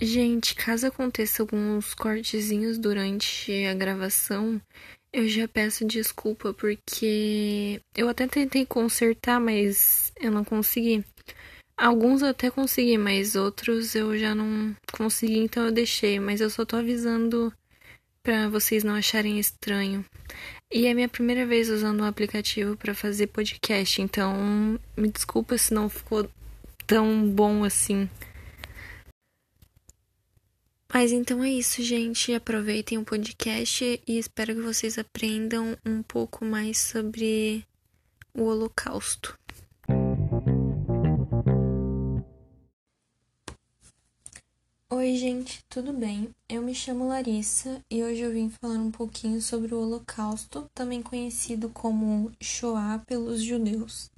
Gente, caso aconteça alguns cortezinhos durante a gravação, eu já peço desculpa porque eu até tentei consertar, mas eu não consegui. Alguns eu até consegui, mas outros eu já não consegui, então eu deixei. Mas eu só tô avisando pra vocês não acharem estranho. E é minha primeira vez usando um aplicativo para fazer podcast, então me desculpa se não ficou tão bom assim. Mas então é isso, gente. Aproveitem o podcast e espero que vocês aprendam um pouco mais sobre o Holocausto. Oi, gente, tudo bem? Eu me chamo Larissa e hoje eu vim falar um pouquinho sobre o Holocausto, também conhecido como Shoah pelos judeus,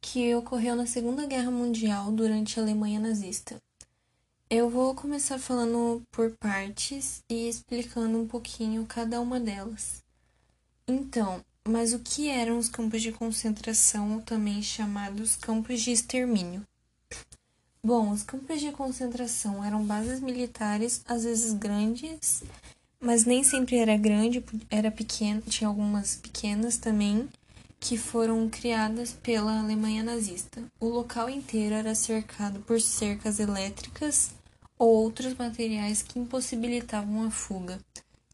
que ocorreu na Segunda Guerra Mundial durante a Alemanha nazista. Eu vou começar falando por partes e explicando um pouquinho cada uma delas. Então, mas o que eram os campos de concentração, também chamados campos de extermínio? Bom, os campos de concentração eram bases militares, às vezes grandes, mas nem sempre era grande, era pequeno, tinha algumas pequenas também, que foram criadas pela Alemanha nazista. O local inteiro era cercado por cercas elétricas ou outros materiais que impossibilitavam a fuga,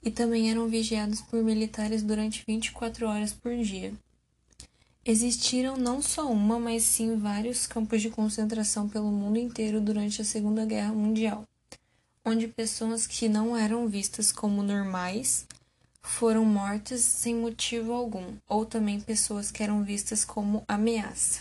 e também eram vigiados por militares durante 24 horas por dia. Existiram não só uma, mas sim vários campos de concentração pelo mundo inteiro durante a Segunda Guerra Mundial, onde pessoas que não eram vistas como normais foram mortas sem motivo algum, ou também pessoas que eram vistas como ameaça.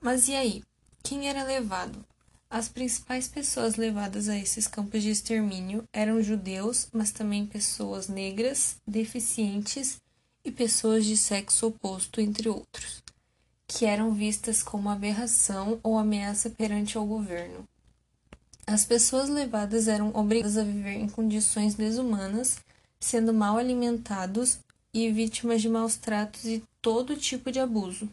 Mas e aí? Quem era levado? As principais pessoas levadas a esses campos de extermínio eram judeus, mas também pessoas negras, deficientes e pessoas de sexo oposto, entre outros, que eram vistas como aberração ou ameaça perante o governo. As pessoas levadas eram obrigadas a viver em condições desumanas sendo mal alimentados e vítimas de maus tratos e todo tipo de abuso.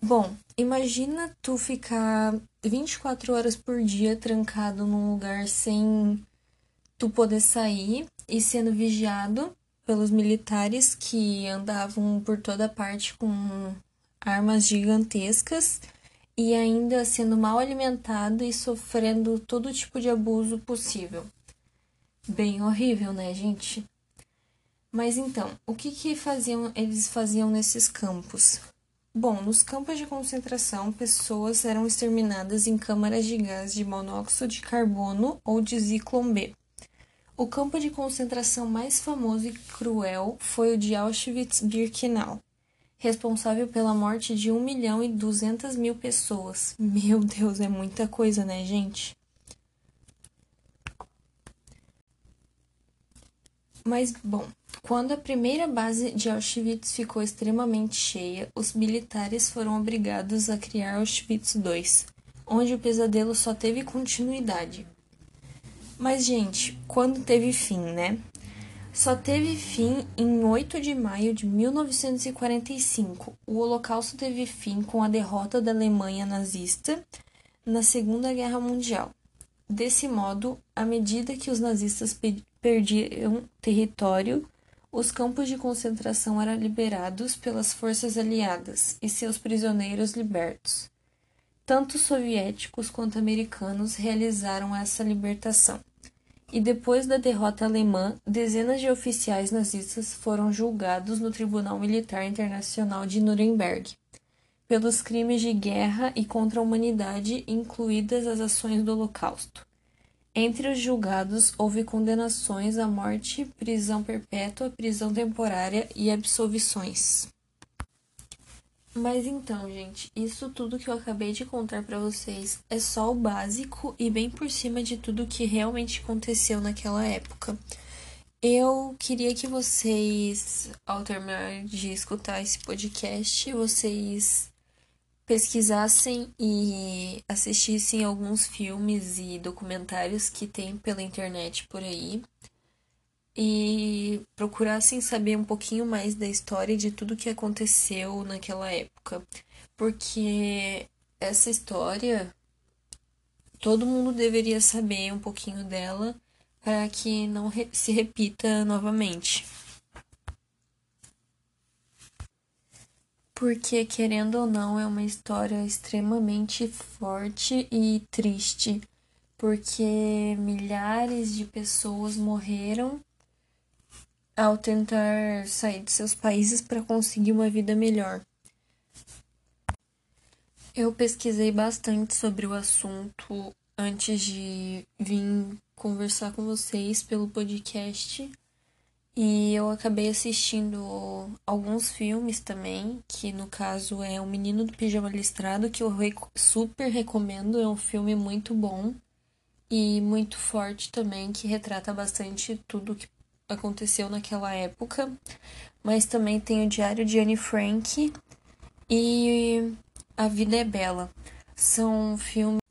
Bom, imagina tu ficar 24 horas por dia trancado num lugar sem tu poder sair e sendo vigiado pelos militares que andavam por toda parte com armas gigantescas e ainda sendo mal alimentado e sofrendo todo tipo de abuso possível. Bem horrível, né, gente? Mas então, o que, que faziam, eles faziam nesses campos? Bom, nos campos de concentração, pessoas eram exterminadas em câmaras de gás de monóxido de carbono ou de Zyklon B. O campo de concentração mais famoso e cruel foi o de Auschwitz-Birkenau, responsável pela morte de 1 milhão e 200 mil pessoas. Meu Deus, é muita coisa, né, gente? Mas, bom, quando a primeira base de Auschwitz ficou extremamente cheia, os militares foram obrigados a criar Auschwitz II, onde o pesadelo só teve continuidade. Mas, gente, quando teve fim, né? Só teve fim em 8 de maio de 1945. O Holocausto teve fim com a derrota da Alemanha nazista na Segunda Guerra Mundial. Desse modo, à medida que os nazistas perdiam território, os campos de concentração eram liberados pelas forças aliadas e seus prisioneiros libertos. Tanto soviéticos quanto americanos realizaram essa libertação. E depois da derrota alemã, dezenas de oficiais nazistas foram julgados no Tribunal Militar Internacional de Nuremberg pelos crimes de guerra e contra a humanidade, incluídas as ações do Holocausto. Entre os julgados, houve condenações à morte, prisão perpétua, prisão temporária e absolvições. Mas então, gente, isso tudo que eu acabei de contar para vocês é só o básico e bem por cima de tudo que realmente aconteceu naquela época. Eu queria que vocês, ao terminar de escutar esse podcast, vocês pesquisassem e assistissem alguns filmes e documentários que tem pela internet por aí. E procurassem saber um pouquinho mais da história de tudo que aconteceu naquela época, porque essa história todo mundo deveria saber um pouquinho dela para que não se repita novamente. Porque, querendo ou não, é uma história extremamente forte e triste, porque milhares de pessoas morreram ao tentar sair de seus países para conseguir uma vida melhor. Eu pesquisei bastante sobre o assunto antes de vir conversar com vocês pelo podcast e eu acabei assistindo alguns filmes também, que no caso é O Menino do Pijama Listrado, que eu super recomendo, é um filme muito bom e muito forte também, que retrata bastante tudo que aconteceu naquela época. Mas também tem o Diário de Anne Frank e A Vida é Bela. São filmes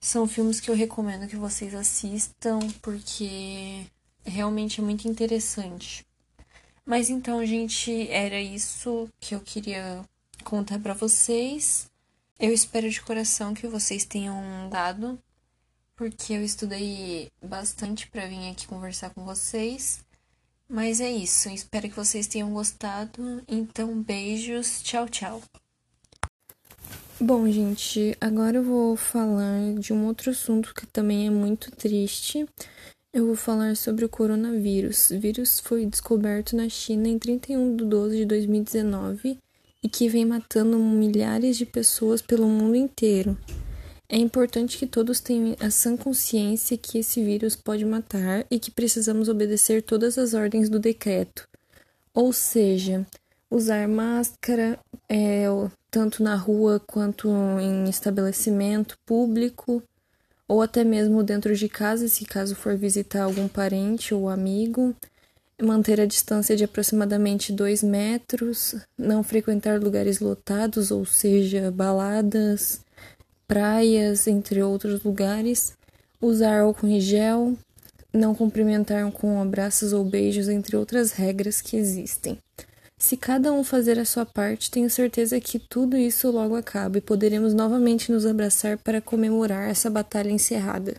são filmes que eu recomendo que vocês assistam porque realmente é muito interessante. Mas então, gente, era isso que eu queria contar para vocês. Eu espero de coração que vocês tenham dado, porque eu estudei bastante para vir aqui conversar com vocês. Mas é isso, espero que vocês tenham gostado. Então, beijos, tchau, tchau. Bom, gente, agora eu vou falar de um outro assunto que também é muito triste. Eu vou falar sobre o coronavírus. O vírus foi descoberto na China em 31 de 12 de 2019 e que vem matando milhares de pessoas pelo mundo inteiro. É importante que todos tenham a sã consciência que esse vírus pode matar e que precisamos obedecer todas as ordens do decreto. Ou seja, usar máscara, é, tanto na rua quanto em estabelecimento público, ou até mesmo dentro de casa, se caso for visitar algum parente ou amigo, manter a distância de aproximadamente 2 metros, não frequentar lugares lotados, ou seja, baladas, praias, entre outros lugares, usar álcool em gel, não cumprimentar com abraços ou beijos, entre outras regras que existem. Se cada um fazer a sua parte, tenho certeza que tudo isso logo acaba e poderemos novamente nos abraçar para comemorar essa batalha encerrada.